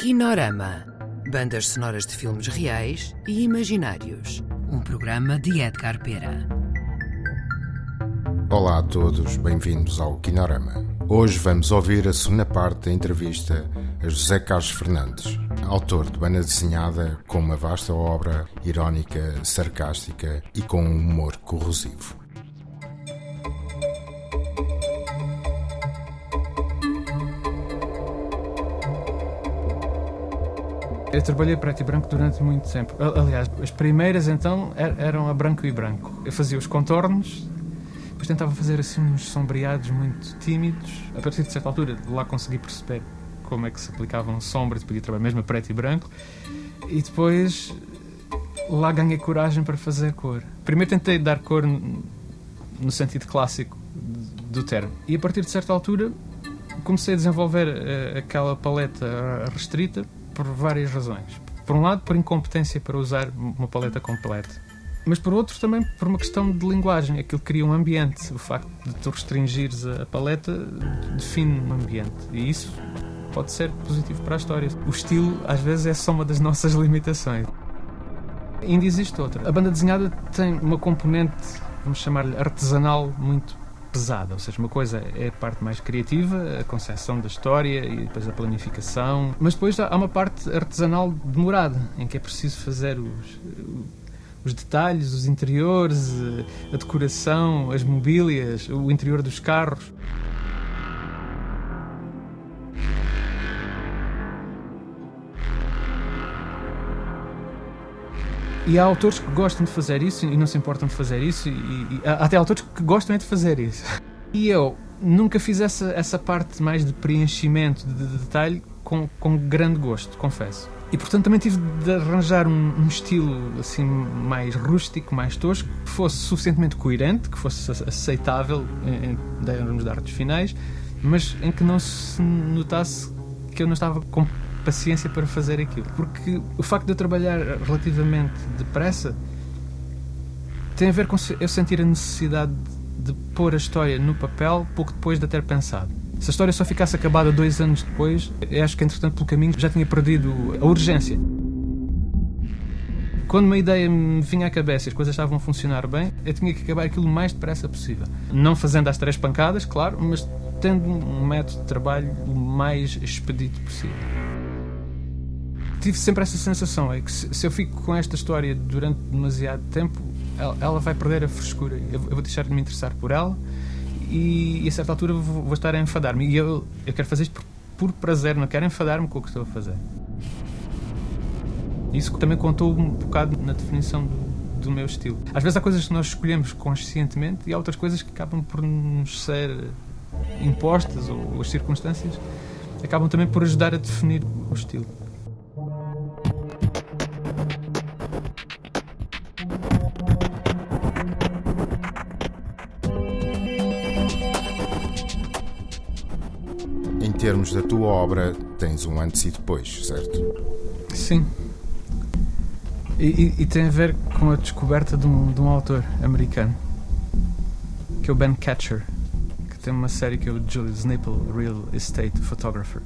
Kinorama. Bandas sonoras de filmes reais e imaginários. Um programa de Edgar Pera. Olá a todos, bem-vindos ao Kinorama. Hoje vamos ouvir a segunda parte da entrevista a José Carlos Fernandes, autor de banda desenhada com uma vasta obra irónica, sarcástica e com um humor corrosivo. Eu trabalhei preto e branco durante muito tempo. Aliás, as primeiras então er-, eram a branco e branco. Eu fazia os contornos, depois tentava fazer assim uns sombreados muito tímidos. A partir de certa altura, lá consegui perceber como é que se aplicavam sombras, podia trabalhar mesmo a preto e branco. E depois lá ganhei coragem para fazer cor. Primeiro tentei dar cor no sentido clássico do termo. E a partir de certa altura comecei a desenvolver uh, aquela paleta restrita por várias razões. Por um lado, por incompetência para usar uma paleta completa. Mas por outro, também por uma questão de linguagem. Aquilo cria um ambiente. O facto de tu restringires a paleta define um ambiente. E isso pode ser positivo para a história. O estilo, às vezes, é só uma das nossas limitações. Ainda existe outra. A banda desenhada tem uma componente, vamos chamar-lhe artesanal, muito pesada, ou seja, uma coisa é a parte mais criativa, a concepção da história e depois a planificação, mas depois há uma parte artesanal demorada, em que é preciso fazer os, os detalhes, os interiores, a decoração, as mobílias, o interior dos carros. E há autores que gostam de fazer isso e não se importam de fazer isso, e, e há até autores que gostam de fazer isso. E eu nunca fiz essa, essa parte mais de preenchimento, de, de detalhe, com, com grande gosto, confesso. E portanto também tive de arranjar um, um, estilo assim mais rústico, mais tosco, que fosse suficientemente coerente, que fosse aceitável em, em termos de artes finais, mas em que não se notasse que eu não estava com paciência para fazer aquilo. Porque o facto de eu trabalhar relativamente depressa tem a ver com eu sentir a necessidade de pôr a história no papel pouco depois de ter pensado. Se a história só ficasse acabada dois anos depois, acho que entretanto pelo caminho já tinha perdido a urgência. Quando uma ideia me vinha à cabeça e as coisas estavam a funcionar bem, eu tinha que acabar aquilo o mais depressa possível. Não fazendo as três pancadas, claro, mas tendo um método de trabalho o mais expedito possível tive sempre essa sensação, é que se, se, eu fico com esta história durante demasiado tempo, ela, ela vai perder a frescura. Eu, eu, vou deixar de me interessar por ela e, e a certa altura vou, vou estar a enfadar-me. E eu, eu quero fazer isto por, por prazer, não quero enfadar-me com o que estou a fazer. Isso também contou um bocado na definição do, do meu estilo. Às vezes há coisas que nós escolhemos conscientemente e há outras coisas que acabam por nos ser impostas ou as circunstâncias acabam também por ajudar a definir o estilo. Termos da tua obra, tens um antes e depois, certo? Sim. E, e, e tem a ver com a descoberta de um, de um, autor americano, que é o Ben Catcher, que tem uma série que é o Julius Nipple Real Estate Photographer.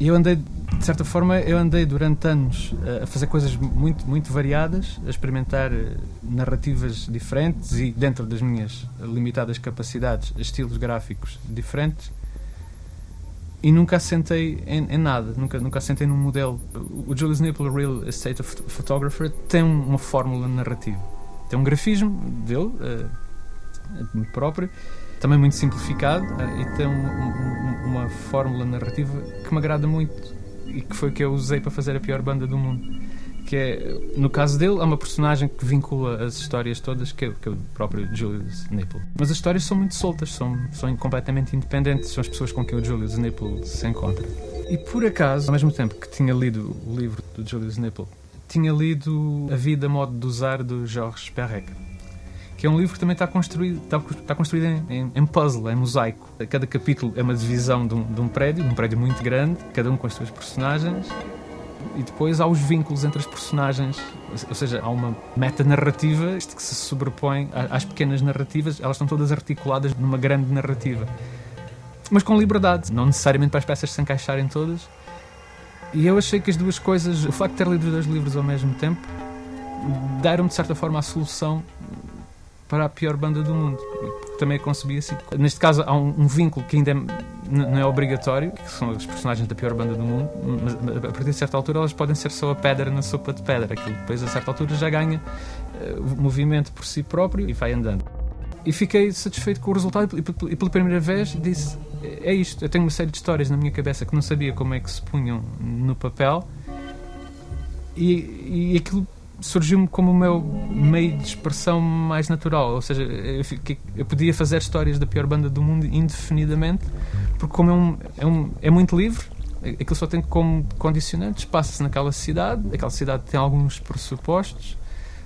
E eu andei, de certa forma, eu andei durante anos a fazer coisas muito, muito variadas, a experimentar eh, narrativas diferentes e, dentro das minhas limitadas capacidades, estilos gráficos diferentes e nunca assentei em, em, nada, nunca, nunca assentei num modelo. O Julius Nipple Real Estate Photographer tem uma fórmula narrativa. Tem um grafismo dele, uh, próprio, também muito simplificado, uh, e tem um, um, uma fórmula narrativa que me agrada muito e que foi que eu usei para fazer a pior banda do mundo que é, no caso dele, há uma personagem que vincula as histórias todas, que é, que é o próprio Julius Nipple. Mas as histórias são muito soltas, são, são completamente independentes, são as pessoas com quem o Julius Nipple se encontra. E por acaso, ao mesmo tempo que tinha lido o livro do Julius Nipple, tinha lido A Vida, Modo de Usar, do Georges Perec que é um livro que também está construído, está, está construído em, em, puzzle, em mosaico. Cada capítulo é uma divisão de um, de um prédio, um prédio muito grande, cada um com as suas personagens, e depois há os vínculos entre as personagens, ou seja, há uma meta-narrativa que se sobrepõe às pequenas narrativas, elas estão todas articuladas numa grande narrativa. Mas com liberdade, não necessariamente para as peças se encaixarem todas. E eu achei que as duas coisas, o facto de ter lido os dois livros ao mesmo tempo, deram de certa forma a solução para a pior banda do mundo. Também a concebi assim. Neste caso, há um, um vínculo que ainda é, não é obrigatório, que são os personagens da pior banda do mundo, mas a partir de certa altura elas podem ser só a pedra na sopa de pedra. Aquilo depois, a certa altura, já ganha uh, movimento por si próprio e vai andando. E fiquei satisfeito com o resultado e, pela primeira vez disse: é isto. Eu tenho uma série de histórias na minha cabeça que não sabia como é que se punham no papel e, e aquilo surgiu-me como o meu meio de expressão mais natural. Ou seja, eu, eu, podia fazer histórias da pior banda do mundo indefinidamente, porque como é, um, é, um, é muito livre, aquilo só tem como condicionantes, passa-se naquela cidade, aquela cidade tem alguns pressupostos,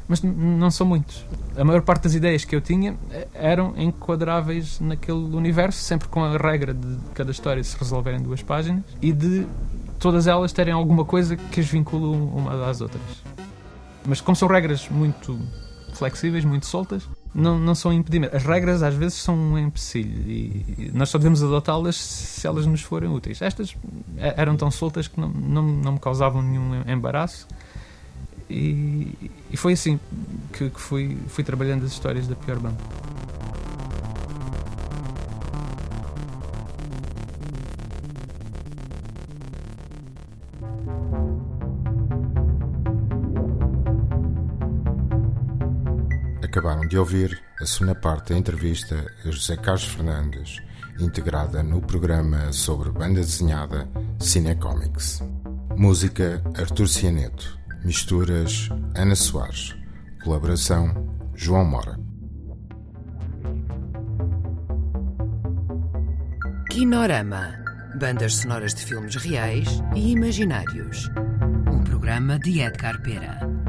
mas não são muitos. A maior parte das ideias que eu tinha eh, eram enquadráveis naquele universo, sempre com a regra de cada história se resolver em duas páginas e de todas elas terem alguma coisa que as vincule uma das outras. Mas como são regras muito flexíveis, muito soltas, não, não são impedimentos. As regras às vezes são um empecilho e nós só devemos adotá-las se elas nos forem úteis. Estas eram tão soltas que não, não, não me causavam nenhum embaraço e, e foi assim que, que fui, fui trabalhando as histórias da pior banda. Acabaram de ouvir a segunda parte da entrevista a José Carlos Fernandes, integrada no programa sobre banda desenhada Cinecomics. Música Artur Cianeto. Misturas Ana Soares. Colaboração João Mora. Kinorama. Bandas sonoras de filmes reais e imaginários. Um programa de Edgar Pera.